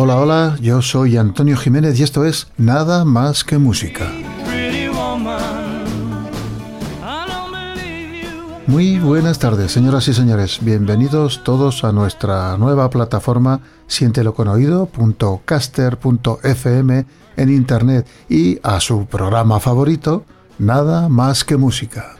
Hola, hola, yo soy Antonio Jiménez y esto es Nada más que música. Muy buenas tardes, señoras y señores. Bienvenidos todos a nuestra nueva plataforma sienteloconoído.caster.fm en internet y a su programa favorito, Nada más que música.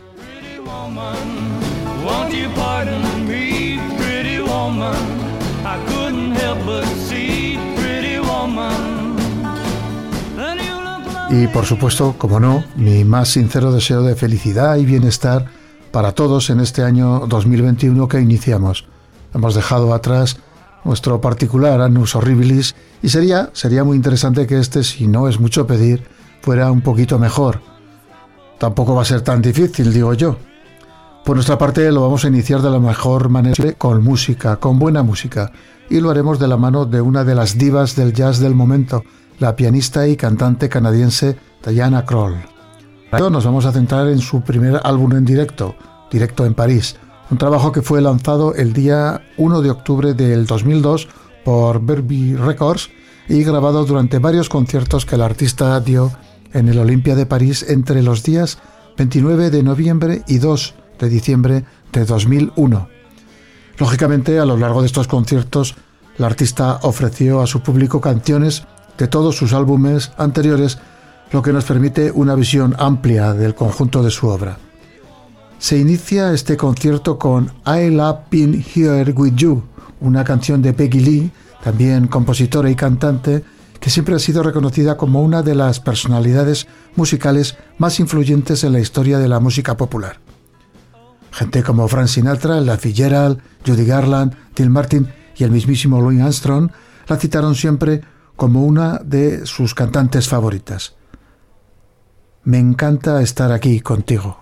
Y por supuesto, como no, mi más sincero deseo de felicidad y bienestar para todos en este año 2021 que iniciamos. Hemos dejado atrás nuestro particular Annus Horribilis y sería, sería muy interesante que este, si no es mucho pedir, fuera un poquito mejor. Tampoco va a ser tan difícil, digo yo. Por nuestra parte lo vamos a iniciar de la mejor manera con música, con buena música, y lo haremos de la mano de una de las divas del jazz del momento, la pianista y cantante canadiense Diana Kroll. Nos vamos a centrar en su primer álbum en directo, Directo en París, un trabajo que fue lanzado el día 1 de octubre del 2002 por Verbi Records y grabado durante varios conciertos que el artista dio en el Olympia de París entre los días 29 de noviembre y 2 de diciembre de 2001. Lógicamente, a lo largo de estos conciertos, la artista ofreció a su público canciones de todos sus álbumes anteriores, lo que nos permite una visión amplia del conjunto de su obra. Se inicia este concierto con I Love Being Here With You, una canción de Peggy Lee, también compositora y cantante, que siempre ha sido reconocida como una de las personalidades musicales más influyentes en la historia de la música popular. Gente como Frank Sinatra, La Fitzgerald, Judy Garland, Tim Martin y el mismísimo Louis Armstrong la citaron siempre como una de sus cantantes favoritas. Me encanta estar aquí contigo.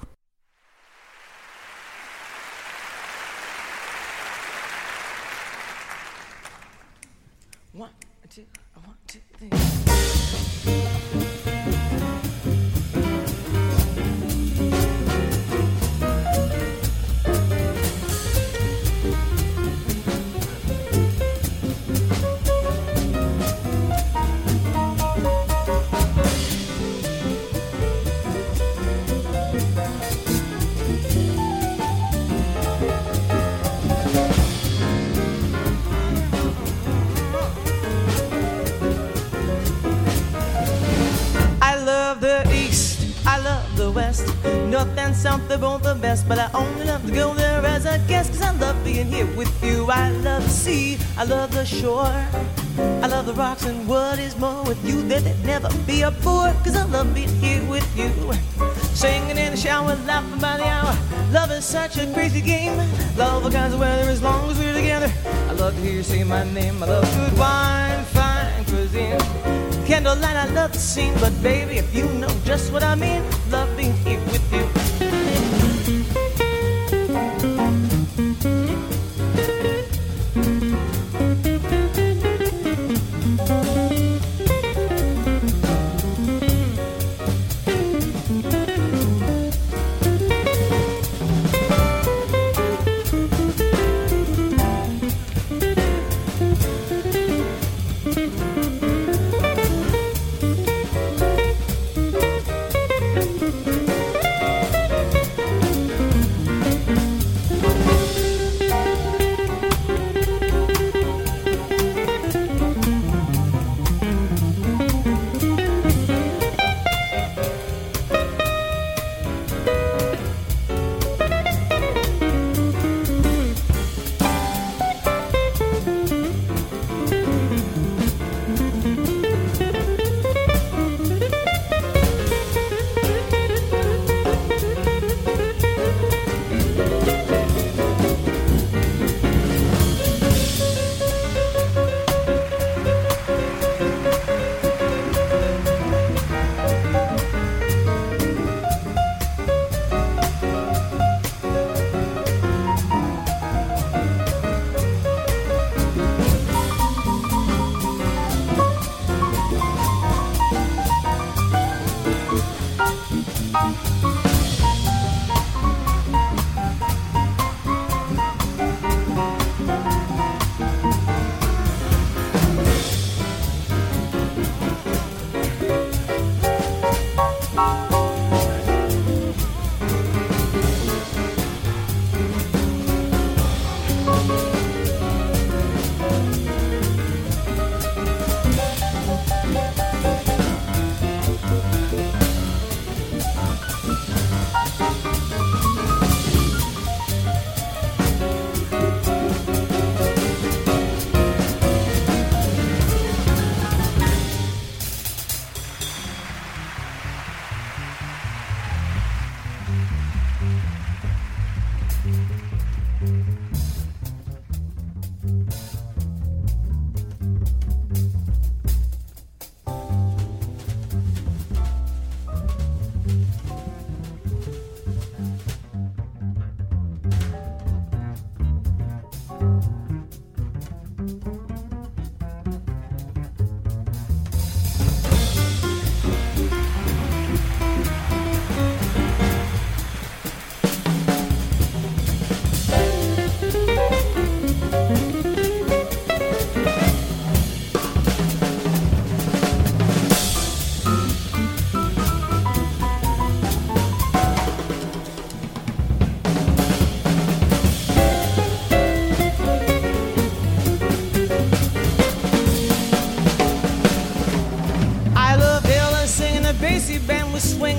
South, they're both the best. But I only love to go there as a guest, cause I love being here with you. I love the sea, I love the shore. I love the rocks and what is more with you, that there'd never be a bore, cause I love being here with you. Singing in the shower, laughing by the hour. Love is such a crazy game. Love all kinds of weather as long as we're together. I love to hear you say my name. I love good wine, fine cuisine. Candlelight, I love the scene, but baby, if you know just what I mean, love being here with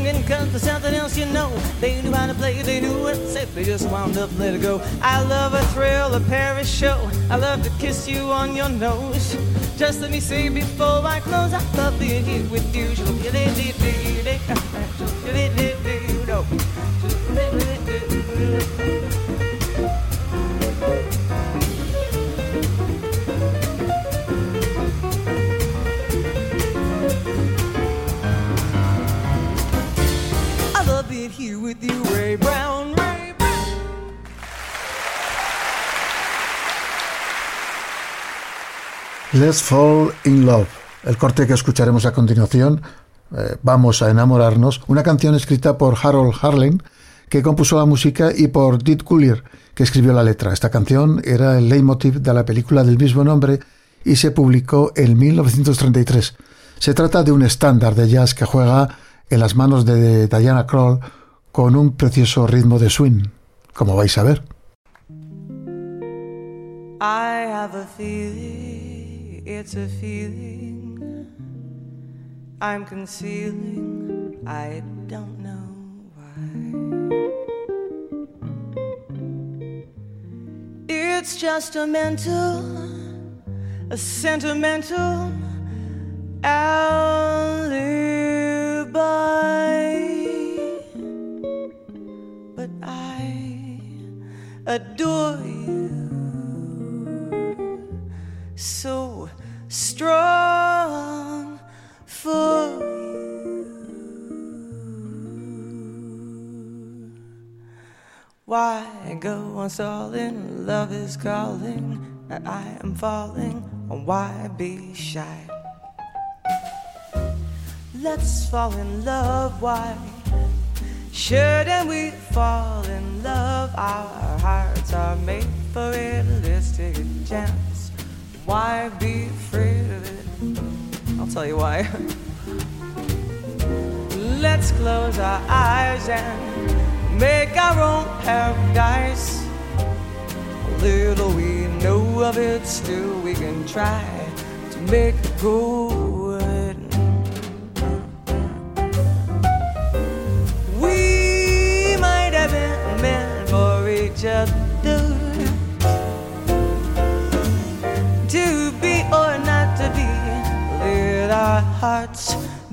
singing cause there's something else you know. They knew how to play, they knew to say, they just wound up, let it go. I love a thrill, a Paris show. I love to kiss you on your nose. Just let me say before I close, I love being here with you. Let's Fall in Love, el corte que escucharemos a continuación, eh, Vamos a enamorarnos, una canción escrita por Harold Harlan, que compuso la música, y por Did Collier, que escribió la letra. Esta canción era el leitmotiv de la película del mismo nombre y se publicó en 1933. Se trata de un estándar de jazz que juega en las manos de Diana Kroll con un precioso ritmo de swing, como vais a ver. It's a feeling I'm concealing. I don't know why. It's just a mental, a sentimental alibi. But I adore you so strong for you. Why go on stalling? Love is calling, and I am falling. Why be shy? Let's fall in love. Why shouldn't we fall in love? Our hearts are made for a chance. Why be afraid of it? I'll tell you why. Let's close our eyes and make our own paradise. Little we know of it, still we can try to make it good.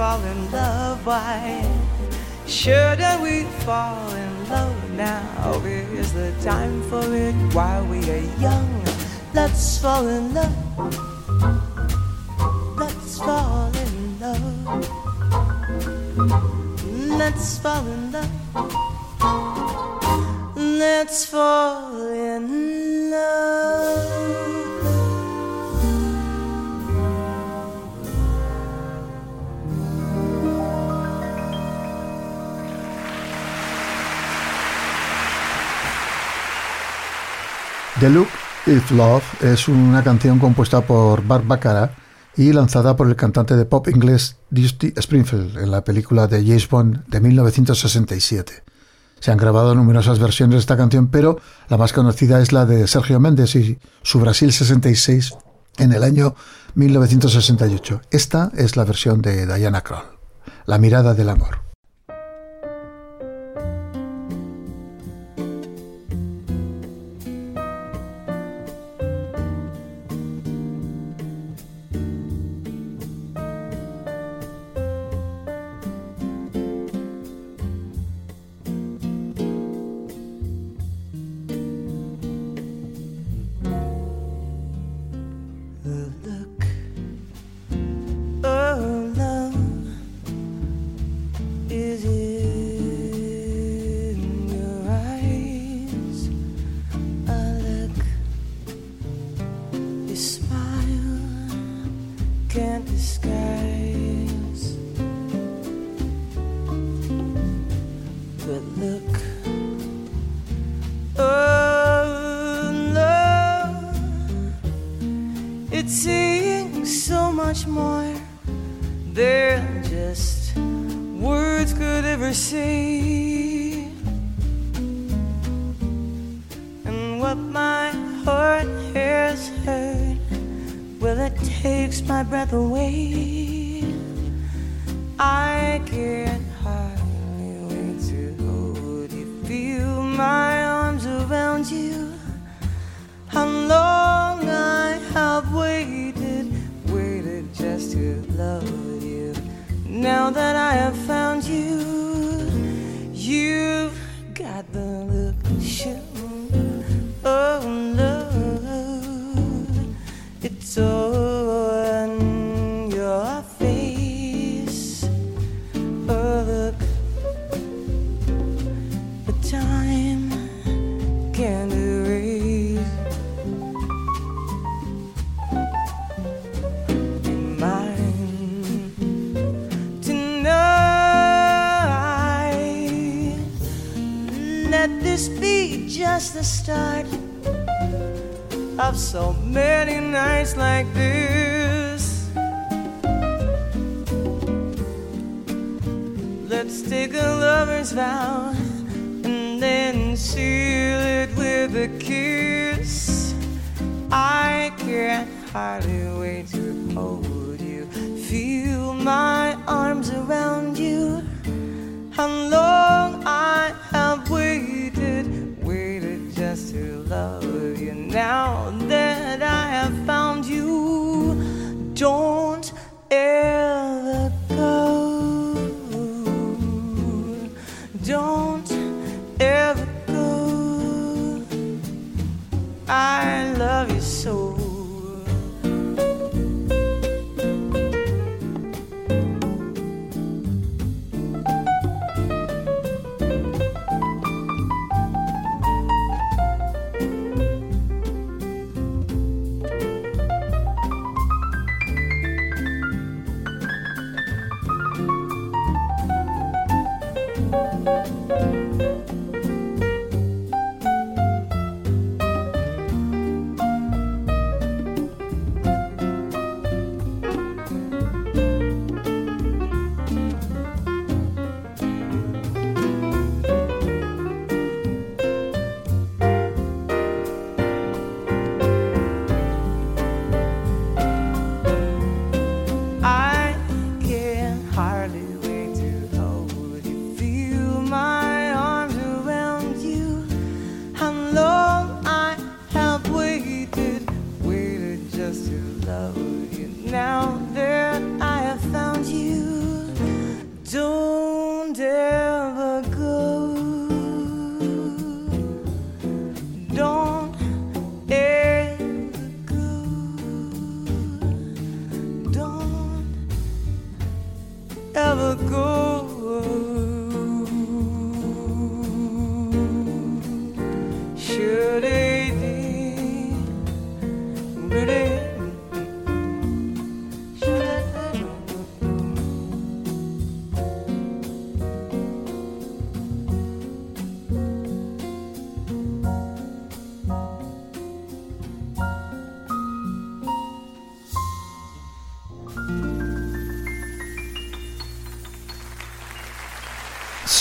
fall in love? Why shouldn't we fall in love now? Is the time for it while we are young? Let's fall in love. Let's fall in love. Let's fall in love. Let's fall. The Look If Love es una canción compuesta por Bart Baccarat y lanzada por el cantante de pop inglés Dusty Springfield en la película de James Bond de 1967. Se han grabado numerosas versiones de esta canción, pero la más conocida es la de Sergio Méndez y su Brasil 66 en el año 1968. Esta es la versión de Diana Kroll, La mirada del amor.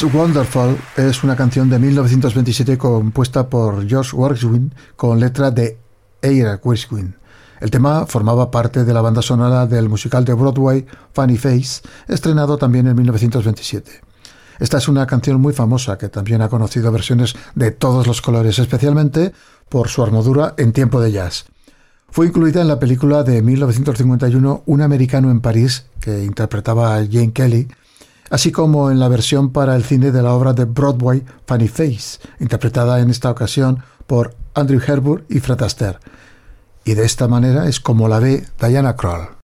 Wonderful es una canción de 1927 compuesta por George Gershwin con letra de Eira Gershwin. El tema formaba parte de la banda sonora del musical de Broadway Funny Face, estrenado también en 1927. Esta es una canción muy famosa que también ha conocido versiones de todos los colores, especialmente por su armadura en tiempo de jazz. Fue incluida en la película de 1951 Un americano en París, que interpretaba a Jane Kelly, así como en la versión para el cine de la obra de Broadway Funny Face, interpretada en esta ocasión por Andrew Herbert y Fred Astaire. Y de esta manera es como la ve Diana Kroll.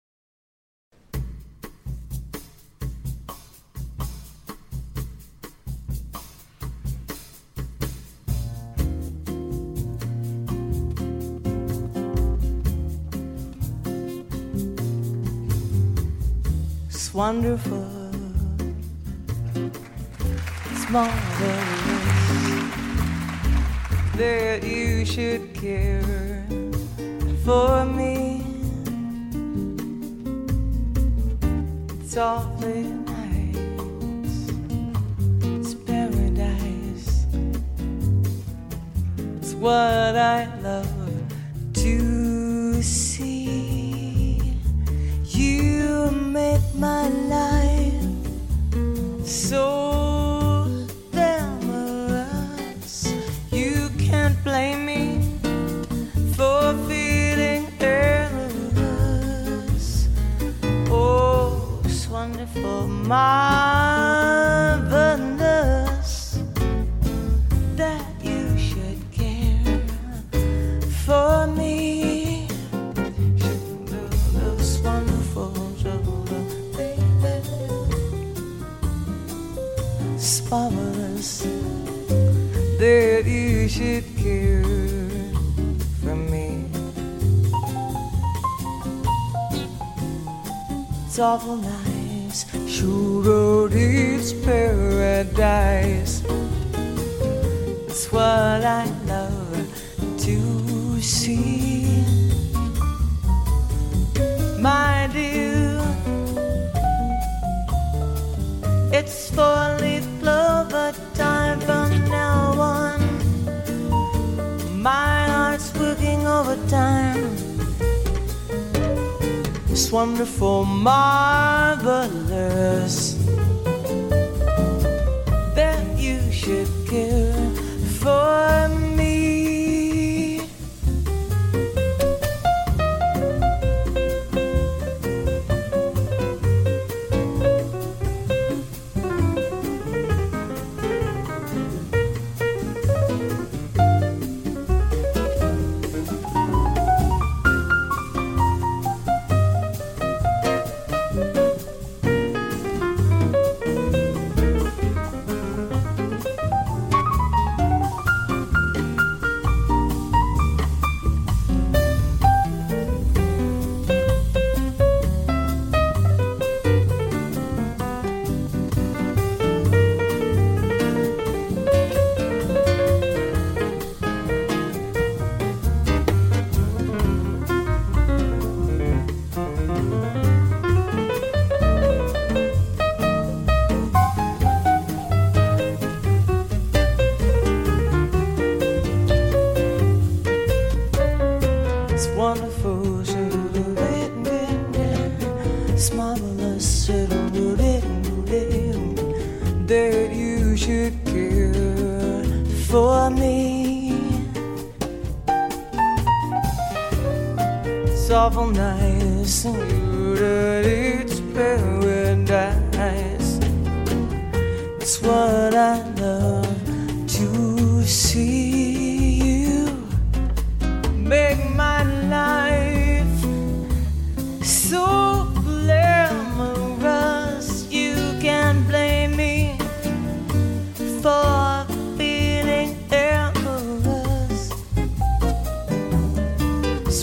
wonderful. Marvelous that you should care for me. It's awfully nice, it's paradise. It's what I should care for me. It's awful nice Sugar it's paradise. It's what I wonderful, marvelous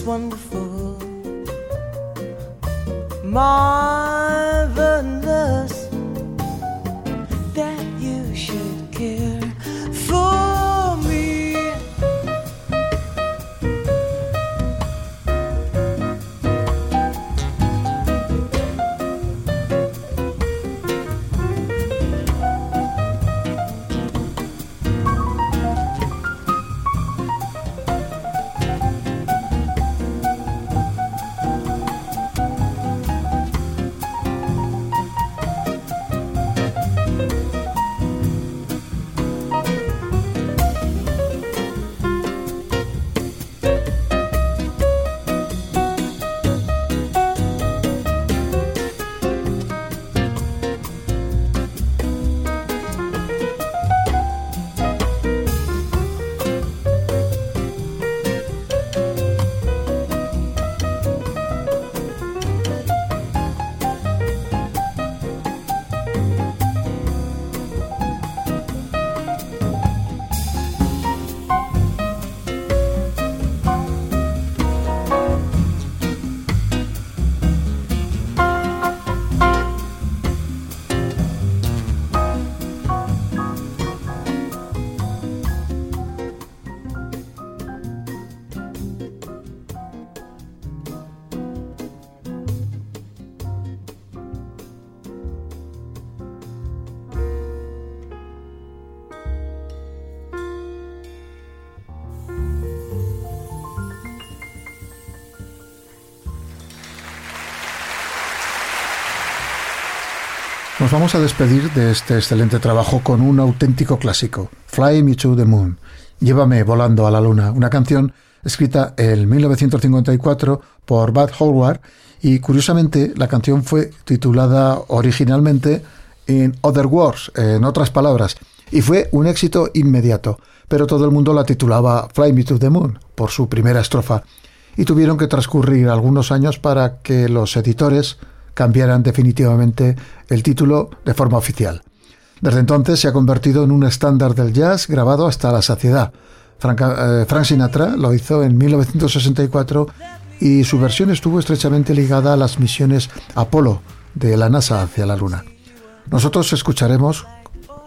wonderful. My vamos a despedir de este excelente trabajo con un auténtico clásico, Fly Me to the Moon, Llévame volando a la luna, una canción escrita en 1954 por Bud Howard y curiosamente la canción fue titulada originalmente In Other Words, en otras palabras, y fue un éxito inmediato, pero todo el mundo la titulaba Fly Me to the Moon por su primera estrofa y tuvieron que transcurrir algunos años para que los editores cambiaran definitivamente el título de forma oficial. Desde entonces se ha convertido en un estándar del jazz grabado hasta la saciedad. Eh, Frank Sinatra lo hizo en 1964 y su versión estuvo estrechamente ligada a las misiones Apolo de la NASA hacia la Luna. Nosotros escucharemos,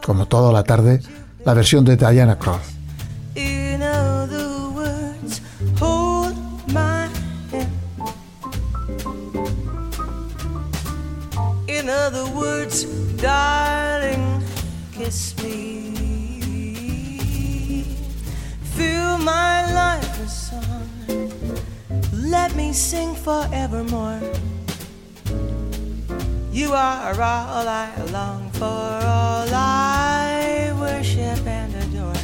como toda la tarde, la versión de Diana Cross. Darling, kiss me. Fill my life with song. Let me sing forevermore. You are all I long for, all I worship and adore.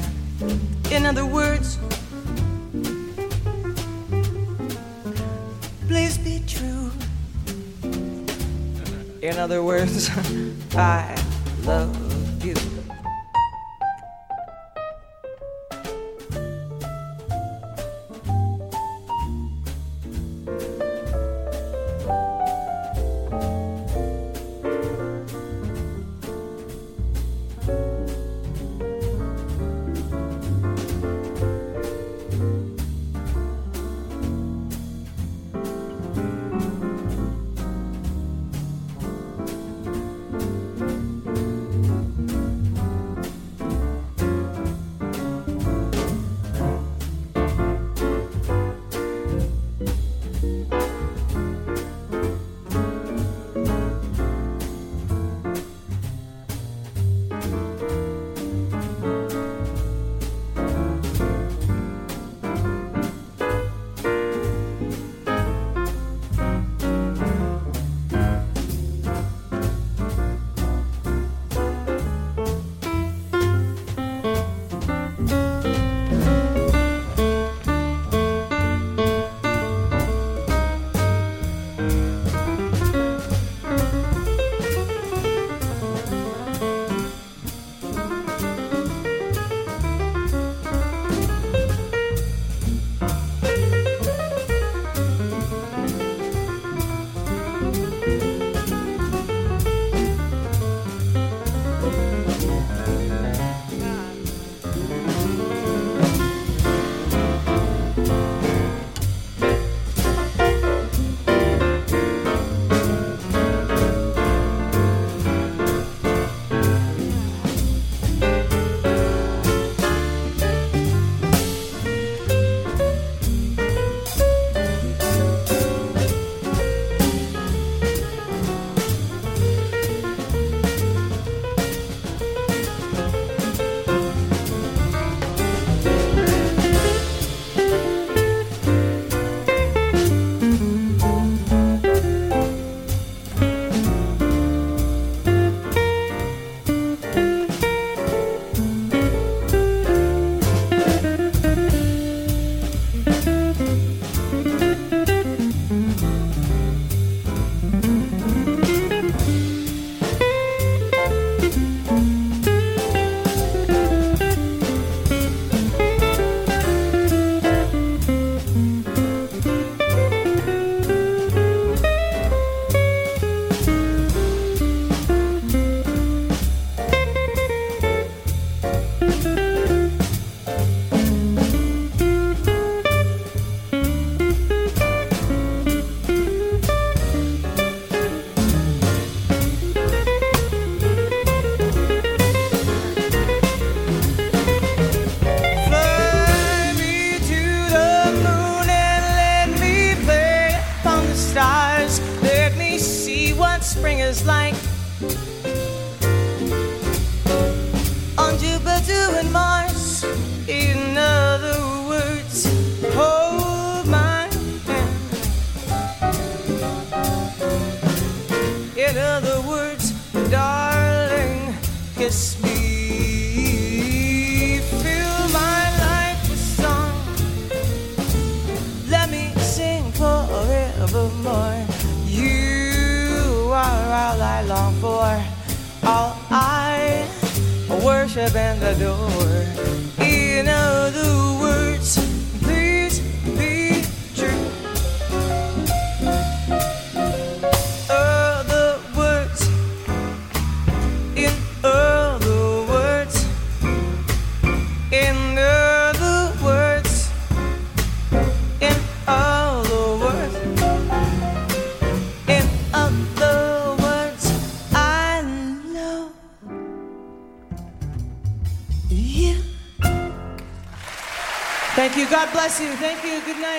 In other words, In other words, I love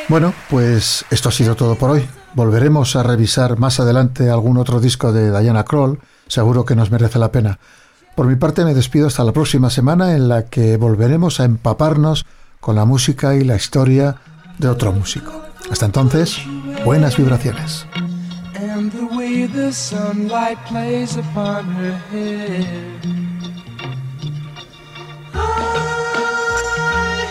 Bueno, pues esto ha sido todo por hoy. Volveremos a revisar más adelante algún otro disco de Diana Kroll, seguro que nos merece la pena. Por mi parte me despido hasta la próxima semana en la que volveremos a empaparnos con la música y la historia de otro músico. Hasta entonces, buenas vibraciones. and the way the sunlight plays upon her head.